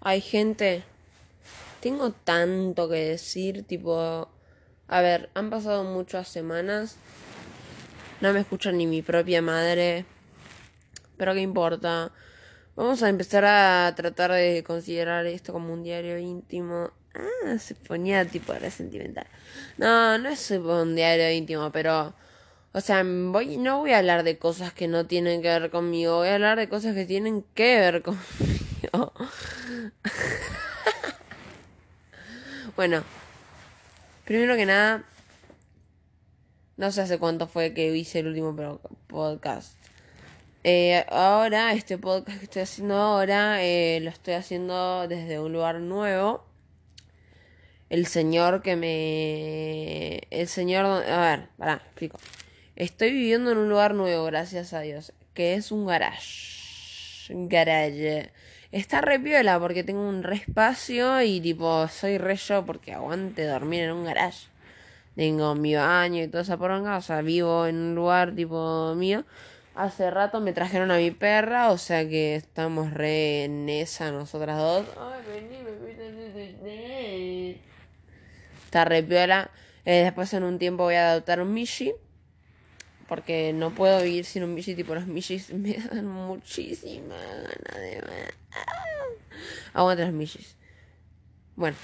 Hay gente. Tengo tanto que decir, tipo. A ver, han pasado muchas semanas. No me escucha ni mi propia madre. Pero qué importa. Vamos a empezar a tratar de considerar esto como un diario íntimo. Ah, se ponía tipo de sentimental. No, no es un diario íntimo, pero. O sea, voy, no voy a hablar de cosas que no tienen que ver conmigo. Voy a hablar de cosas que tienen que ver conmigo. bueno, primero que nada. No sé hace cuánto fue que hice el último podcast. Eh, ahora, este podcast que estoy haciendo ahora, eh, lo estoy haciendo desde un lugar nuevo. El señor que me... El señor... A ver, pará, explico. Estoy viviendo en un lugar nuevo, gracias a Dios, que es un garage. Garage. Está re piola porque tengo un re espacio y tipo, soy re yo porque aguante dormir en un garage. Tengo mi baño y toda esa poronga, o sea, vivo en un lugar tipo mío. Hace rato me trajeron a mi perra, o sea que estamos re en nosotras dos. Ay, vení, me Está re piola. Eh, después en un tiempo voy a adoptar un Mishi. Porque no puedo vivir sin un Mishi. Tipo, los Mishis me dan muchísima gana de... Aguanta los Mishis. Bueno.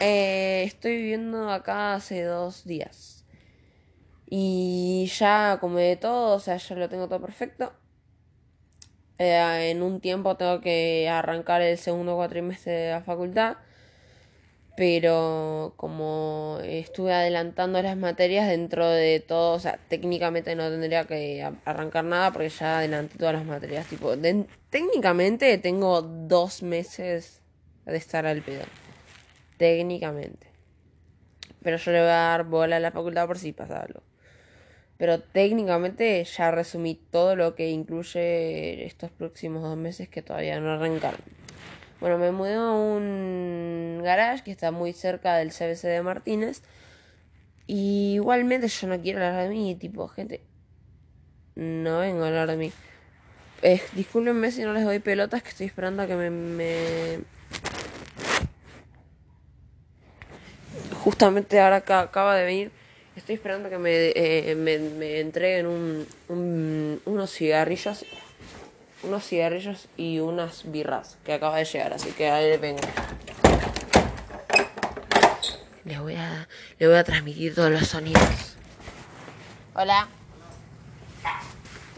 Eh, estoy viviendo acá hace dos días. Y ya como de todo, o sea, ya lo tengo todo perfecto. Eh, en un tiempo tengo que arrancar el segundo cuatrimestre de la facultad. Pero como estuve adelantando las materias dentro de todo, o sea, técnicamente no tendría que arrancar nada porque ya adelanté todas las materias. Tipo, técnicamente tengo dos meses de estar al pedo. Técnicamente. Pero yo le voy a dar bola a la facultad por si pasa algo. Pero técnicamente ya resumí todo lo que incluye estos próximos dos meses que todavía no arrancaron. Bueno, me mudé a un garage que está muy cerca del CBC de Martínez. Y igualmente yo no quiero hablar de mí, tipo, gente. No vengo a hablar de mí. Eh, si no les doy pelotas, que estoy esperando a que me, me... Justamente ahora acaba de venir Estoy esperando que me, eh, me, entreguen un, unos cigarrillos. Unos cigarrillos y unas birras que acaba de llegar, así que ahí vengo. Le voy a, le voy a transmitir todos los sonidos. Hola.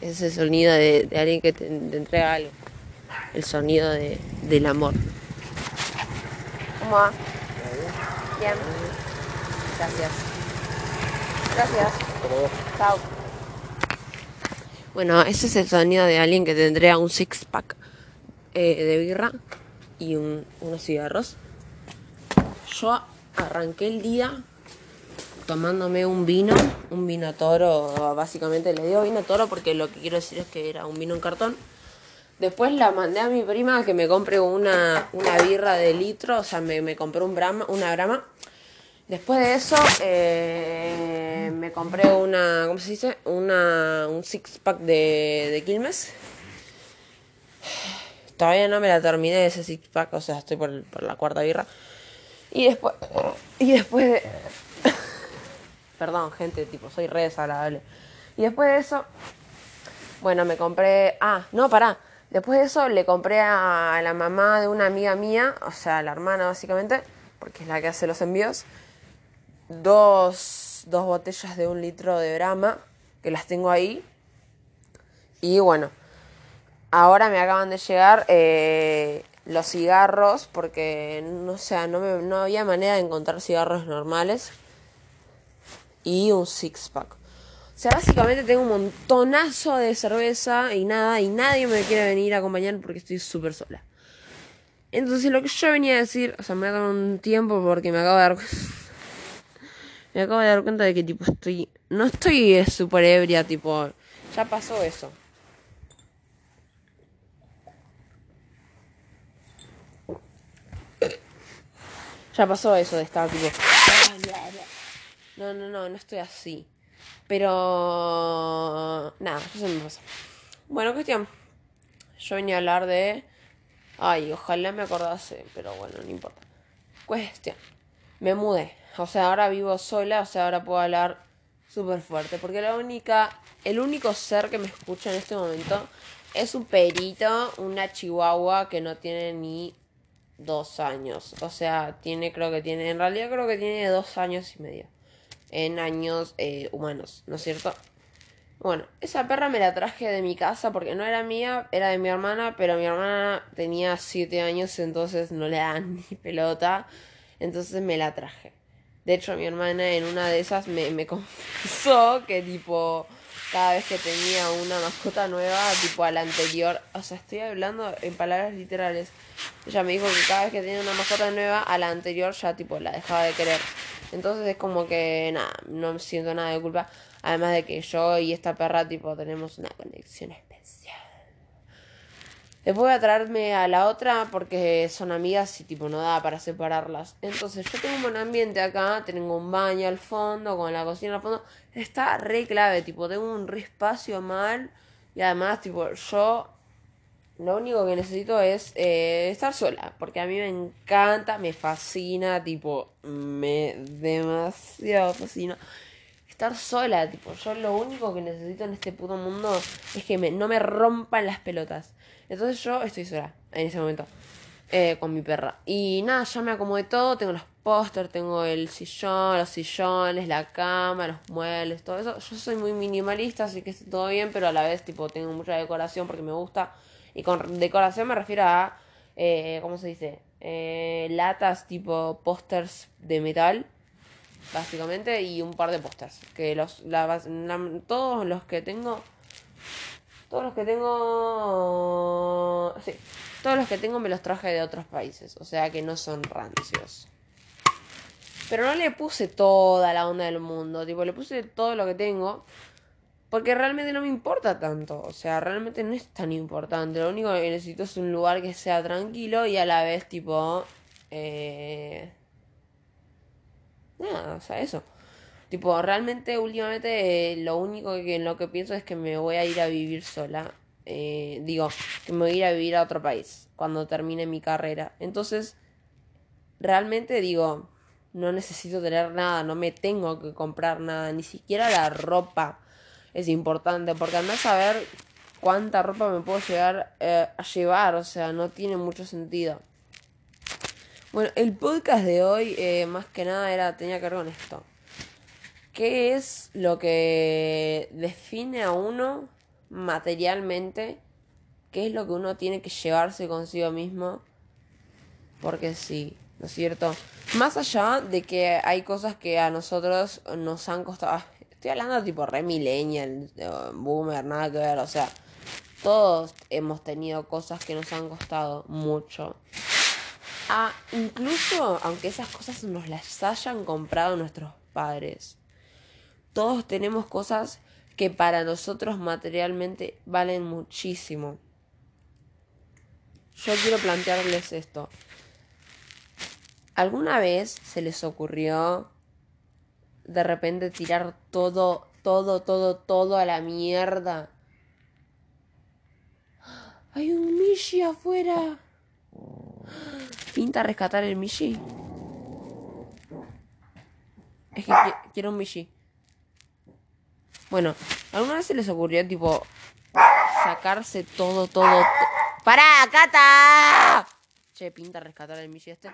Ese es el sonido de, alguien que te, entrega algo. El sonido de, del amor. ¿Cómo va? Bien. Gracias. Gracias. Chao. Bueno, ese es el sonido de alguien que tendría un six pack eh, de birra y unos cigarros. Yo arranqué el día tomándome un vino, un vino toro, básicamente le digo vino toro porque lo que quiero decir es que era un vino en cartón. Después la mandé a mi prima que me compre una, una birra de litro, o sea, me, me compré un brama, una brama Después de eso, eh, me compré una, ¿cómo se dice? Una, un six pack de, de Quilmes. Todavía no me la terminé ese six pack, o sea, estoy por, por la cuarta birra. Y después, y después de... Perdón, gente, tipo, soy re desagradable. Y después de eso, bueno, me compré... Ah, no, pará. Después de eso le compré a la mamá de una amiga mía, o sea, la hermana básicamente, porque es la que hace los envíos dos, dos botellas de un litro de Brahma, que las tengo ahí. Y bueno, ahora me acaban de llegar eh, los cigarros, porque no, sea, no, no había manera de encontrar cigarros normales. Y un six pack. O sea, básicamente tengo un montonazo de cerveza y nada, y nadie me quiere venir a acompañar porque estoy súper sola. Entonces lo que yo venía a decir, o sea, me ha dado un tiempo porque me acabo de dar me acabo de dar cuenta de que tipo estoy. No estoy súper ebria, tipo. Ya pasó eso. Ya pasó eso de estar tipo. No, no, no, no estoy así. Pero. Nada, eso me pasa. Bueno, cuestión. yo venía a hablar de... Ay, ojalá me acordase, pero bueno, no importa. Cuestión. Me mudé. O sea, ahora vivo sola, o sea, ahora puedo hablar súper fuerte. Porque la única, el único ser que me escucha en este momento es un perito, una chihuahua que no tiene ni dos años. O sea, tiene, creo que tiene, en realidad creo que tiene dos años y medio. En años eh, humanos, ¿no es cierto? Bueno, esa perra me la traje de mi casa porque no era mía, era de mi hermana, pero mi hermana tenía siete años, entonces no le dan ni pelota. Entonces me la traje. De hecho, mi hermana en una de esas me, me confesó que tipo cada vez que tenía una mascota nueva, tipo a la anterior, o sea, estoy hablando en palabras literales. Ella me dijo que cada vez que tenía una mascota nueva, a la anterior ya tipo la dejaba de querer. Entonces es como que nada, no siento nada de culpa. Además de que yo y esta perra tipo tenemos una conexión especial. Después voy a traerme a la otra porque son amigas y tipo no da para separarlas. Entonces yo tengo un buen ambiente acá, tengo un baño al fondo, con la cocina al fondo. Está re clave, tipo, tengo un re espacio mal. Y además, tipo, yo lo único que necesito es eh, estar sola. Porque a mí me encanta, me fascina, tipo, me demasiado fascina. Estar sola, tipo, yo lo único que necesito en este puto mundo es que me, no me rompan las pelotas. Entonces yo estoy sola en ese momento. Eh, con mi perra. Y nada, ya me acomodé todo. Tengo los pósters, tengo el sillón, los sillones, la cama, los muebles, todo eso. Yo soy muy minimalista, así que está todo bien, pero a la vez, tipo, tengo mucha decoración porque me gusta. Y con decoración me refiero a, eh, ¿cómo se dice? Eh, latas tipo pósters de metal, básicamente, y un par de pósters. Que los, todos los que tengo todos los que tengo... Sí, todos los que tengo me los traje de otros países, o sea que no son rancios. Pero no le puse toda la onda del mundo, tipo, le puse todo lo que tengo. Porque realmente no me importa tanto, o sea, realmente no es tan importante. Lo único que necesito es un lugar que sea tranquilo y a la vez tipo... Eh... Nada, o sea, eso. Tipo, realmente últimamente eh, lo único que en lo que pienso es que me voy a ir a vivir sola. Eh, digo, que me voy a ir a vivir a otro país cuando termine mi carrera. Entonces, realmente digo, no necesito tener nada, no me tengo que comprar nada, ni siquiera la ropa es importante, porque andás a ver cuánta ropa me puedo llegar eh, a llevar, o sea, no tiene mucho sentido. Bueno, el podcast de hoy, más que nada, era tenía que ver con esto. ¿Qué es lo que define a uno materialmente? ¿Qué es lo que uno tiene que llevarse consigo mismo? Porque sí, ¿no es cierto? Más allá de que hay cosas que a nosotros nos han costado. Ah, estoy hablando tipo re millennial, boomer, nada que ver. O sea, todos hemos tenido cosas que nos han costado mucho. Ah, incluso aunque esas cosas nos las hayan comprado nuestros padres todos tenemos cosas que para nosotros materialmente valen muchísimo. Yo quiero plantearles esto. ¿Alguna vez se les ocurrió de repente tirar todo, todo, todo, todo a la mierda? Hay un Mishi afuera. Pinta rescatar el Mishi. Es que quiero un Mishi. Bueno, ¿alguna vez se les ocurrió, tipo, sacarse todo, todo? ¡Para, Cata! Che, pinta rescatar el Michi este.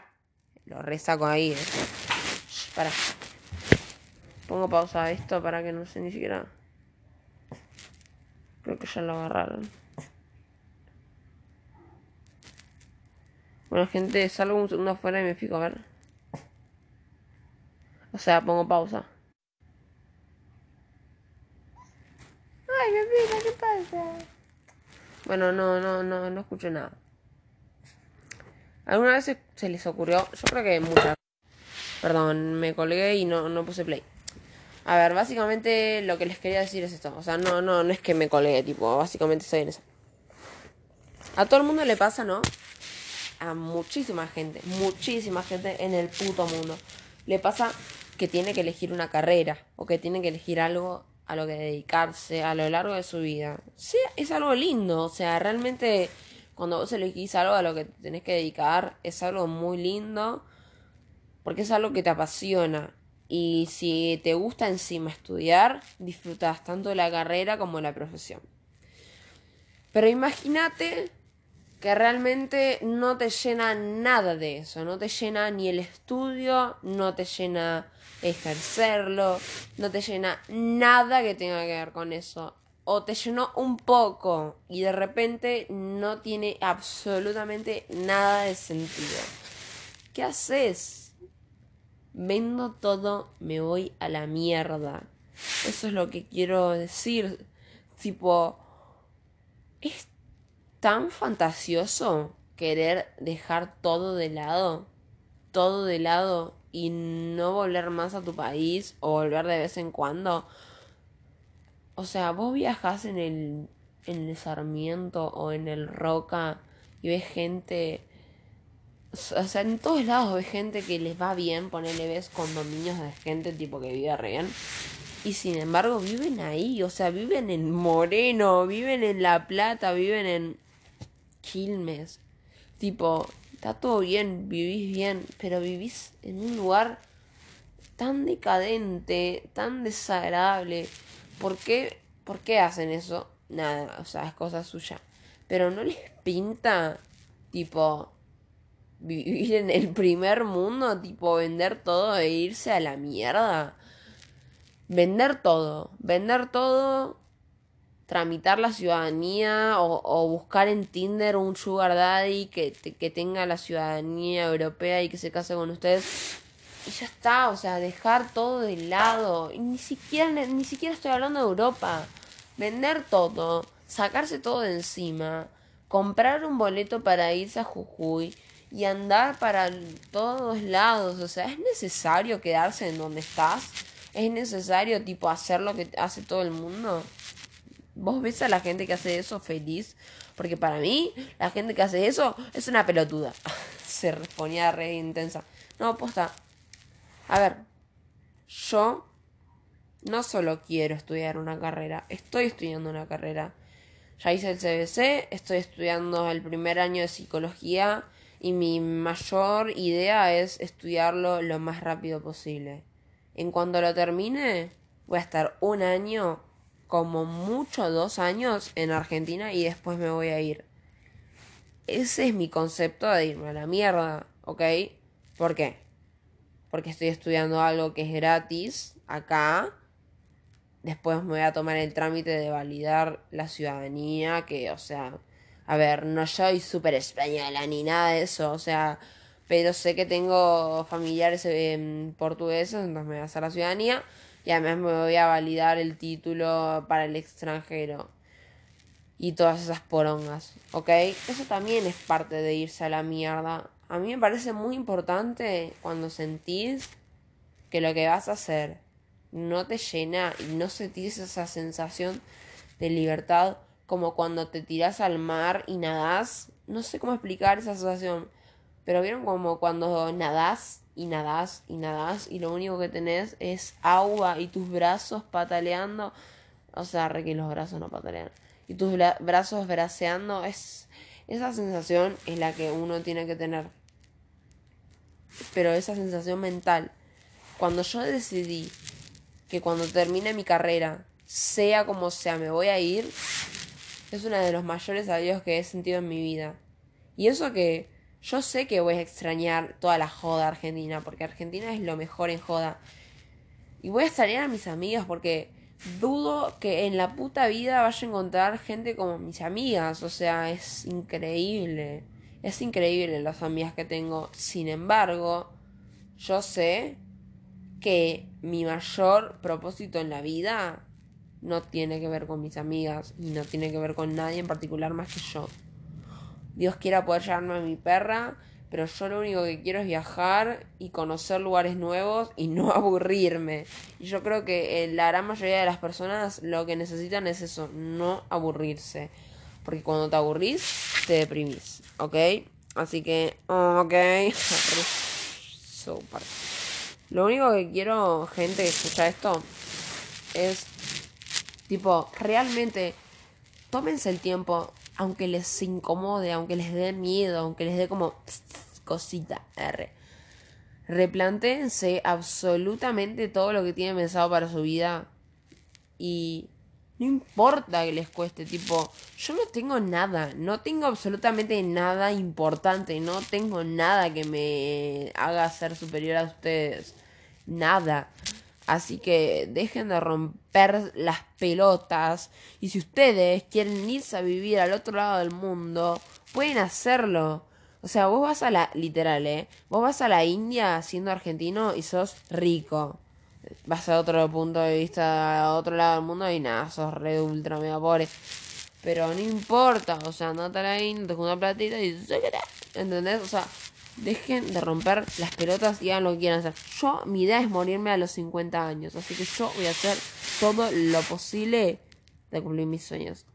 Lo resaco ahí, eh. Para. Pongo pausa a esto para que no sé ni siquiera. Creo que ya lo agarraron. Bueno, gente, salgo un segundo afuera y me fijo a ver. O sea, pongo pausa. ¿qué pasa? Bueno, no, no, no, no escucho nada. ¿Alguna vez se, les ocurrió? Yo creo que muchas. Perdón, me colgué y no, no puse play. A ver, básicamente lo que les quería decir es esto. O sea, no, no, no es que me colgué, tipo, básicamente estoy en eso. A todo el mundo le pasa, ¿no? A muchísima gente, muchísima gente en el puto mundo. Le pasa que tiene que elegir una carrera o que tiene que elegir algo a lo que dedicarse a lo largo de su vida, sí, es algo lindo. O sea, realmente cuando vos elegís algo a lo que te tenés que dedicar, es algo muy lindo porque es algo que te apasiona. Y si te gusta encima estudiar, disfrutas tanto de la carrera como de la profesión. Pero imagínate que realmente no te llena nada de eso, no te llena ni el estudio, no te llena ejercerlo, no te llena nada que tenga que ver con eso. O te llenó un poco y de repente no tiene absolutamente nada de sentido. ¿Qué haces? Vendo todo, me voy a la mierda. Eso es lo que quiero decir. Tipo, es tan fantasioso querer dejar todo de lado, todo de lado y no volver más a tu país o volver de vez en cuando. O sea, vos viajas en el, en el Sarmiento o en el Roca y ves gente... O sea, en todos lados ves gente que les va bien, ponele, ves condominios de gente tipo que vive re bien. Y sin embargo viven ahí, o sea, viven en Moreno, viven en La Plata, viven en Quilmes. Tipo, está todo bien, vivís bien, pero vivís en un lugar tan decadente, tan desagradable. ¿Por qué, ¿Por qué hacen eso? Nada, o sea, es cosa suya. Pero no les pinta, tipo, vivir en el primer mundo, tipo, vender todo e irse a la mierda. Vender todo, vender todo tramitar la ciudadanía o, buscar en Tinder un sugar daddy que, que tenga la ciudadanía europea y que se case con ustedes. Y ya está, o sea, dejar todo de lado. Y ni siquiera, ni siquiera estoy hablando de Europa. Vender todo, sacarse todo de encima, comprar un boleto para irse a Jujuy y andar para todos lados. O sea, ¿es necesario quedarse en donde estás? ¿Es necesario, tipo, hacer lo que hace todo el mundo? ¿Vos ves a la gente que hace eso feliz? Porque para mí, la gente que hace eso es una pelotuda. Se responía re intensa. No, posta. A ver, yo no solo quiero estudiar una carrera, estoy estudiando una carrera. Ya hice el CBC, estoy estudiando el primer año de psicología y mi mayor idea es estudiarlo lo más rápido posible. En cuanto lo termine, voy a estar un año como mucho dos años en Argentina y después me voy a ir. Ese es mi concepto de irme a la mierda, ¿ok? ¿Por qué? Porque estoy estudiando algo que es gratis acá. Después me voy a tomar el trámite de validar la ciudadanía, que, o sea, a ver, no soy súper española ni nada de eso, o sea, pero sé que tengo familiares portugueses, entonces me voy a hacer la ciudadanía y además me voy a validar el título para el extranjero y todas esas porongas, ¿ok? Eso también es parte de irse a la mierda. A mí me parece muy importante cuando sentís que lo que vas a hacer no te llena y no sentís esa sensación de libertad como cuando te tiras al mar y nadás. No sé cómo explicar esa sensación, pero vieron como cuando nadás y nadás y nadás y lo único que tenés es agua y tus brazos pataleando. O sea, re que los brazos no patalean. Y tus brazos braceando es... Esa sensación es la que uno tiene que tener. Pero esa sensación mental. Cuando yo decidí que cuando termine mi carrera, sea como sea, me voy a ir, es uno de los mayores adiós que he sentido en mi vida. Y eso que yo sé que voy a extrañar toda la joda argentina, porque Argentina es lo mejor en joda. Y voy a extrañar a mis amigas porque dudo que en la puta vida vaya a encontrar gente como mis amigas. O sea, es increíble. Es increíble las amigas que tengo. Sin embargo, yo sé que mi mayor propósito en la vida no tiene que ver con mis amigas y no tiene que ver con nadie en particular más que yo. Dios quiera poder llevarme a mi perra, pero yo lo único que quiero es viajar y conocer lugares nuevos y no aburrirme. Y yo creo que eh, la gran mayoría de las personas lo que necesitan es eso, no aburrirse. Porque cuando te aburrís, te deprimís, ¿ok? Así que, ok. Lo único que quiero, gente, que escucha esto, es Tipo, realmente, tómense el tiempo, aunque les incomode, aunque les dé miedo, aunque les dé como cosita R. Replantéense absolutamente todo lo que tienen pensado para su vida y no importa que les cueste, tipo, yo no tengo nada, no tengo absolutamente nada importante, no tengo nada que me haga ser superior a ustedes, nada. Así que dejen de romper las pelotas y si ustedes quieren irse a vivir al otro lado del mundo, pueden hacerlo. O sea, vos vas a la, literal, ¿eh? Vos vas a la India siendo argentino y sos rico. Vas a otro punto de vista, a otro lado del mundo y nada, sos re ultra mega pobre. Pero no importa, o sea, andate a la India, te una platita y... ¿Entendés? O sea, dejen de romper las pelotas y hagan lo que quieran hacer. Yo, mi idea es morirme a los 50 años, así que yo voy a hacer todo lo posible de cumplir mis sueños.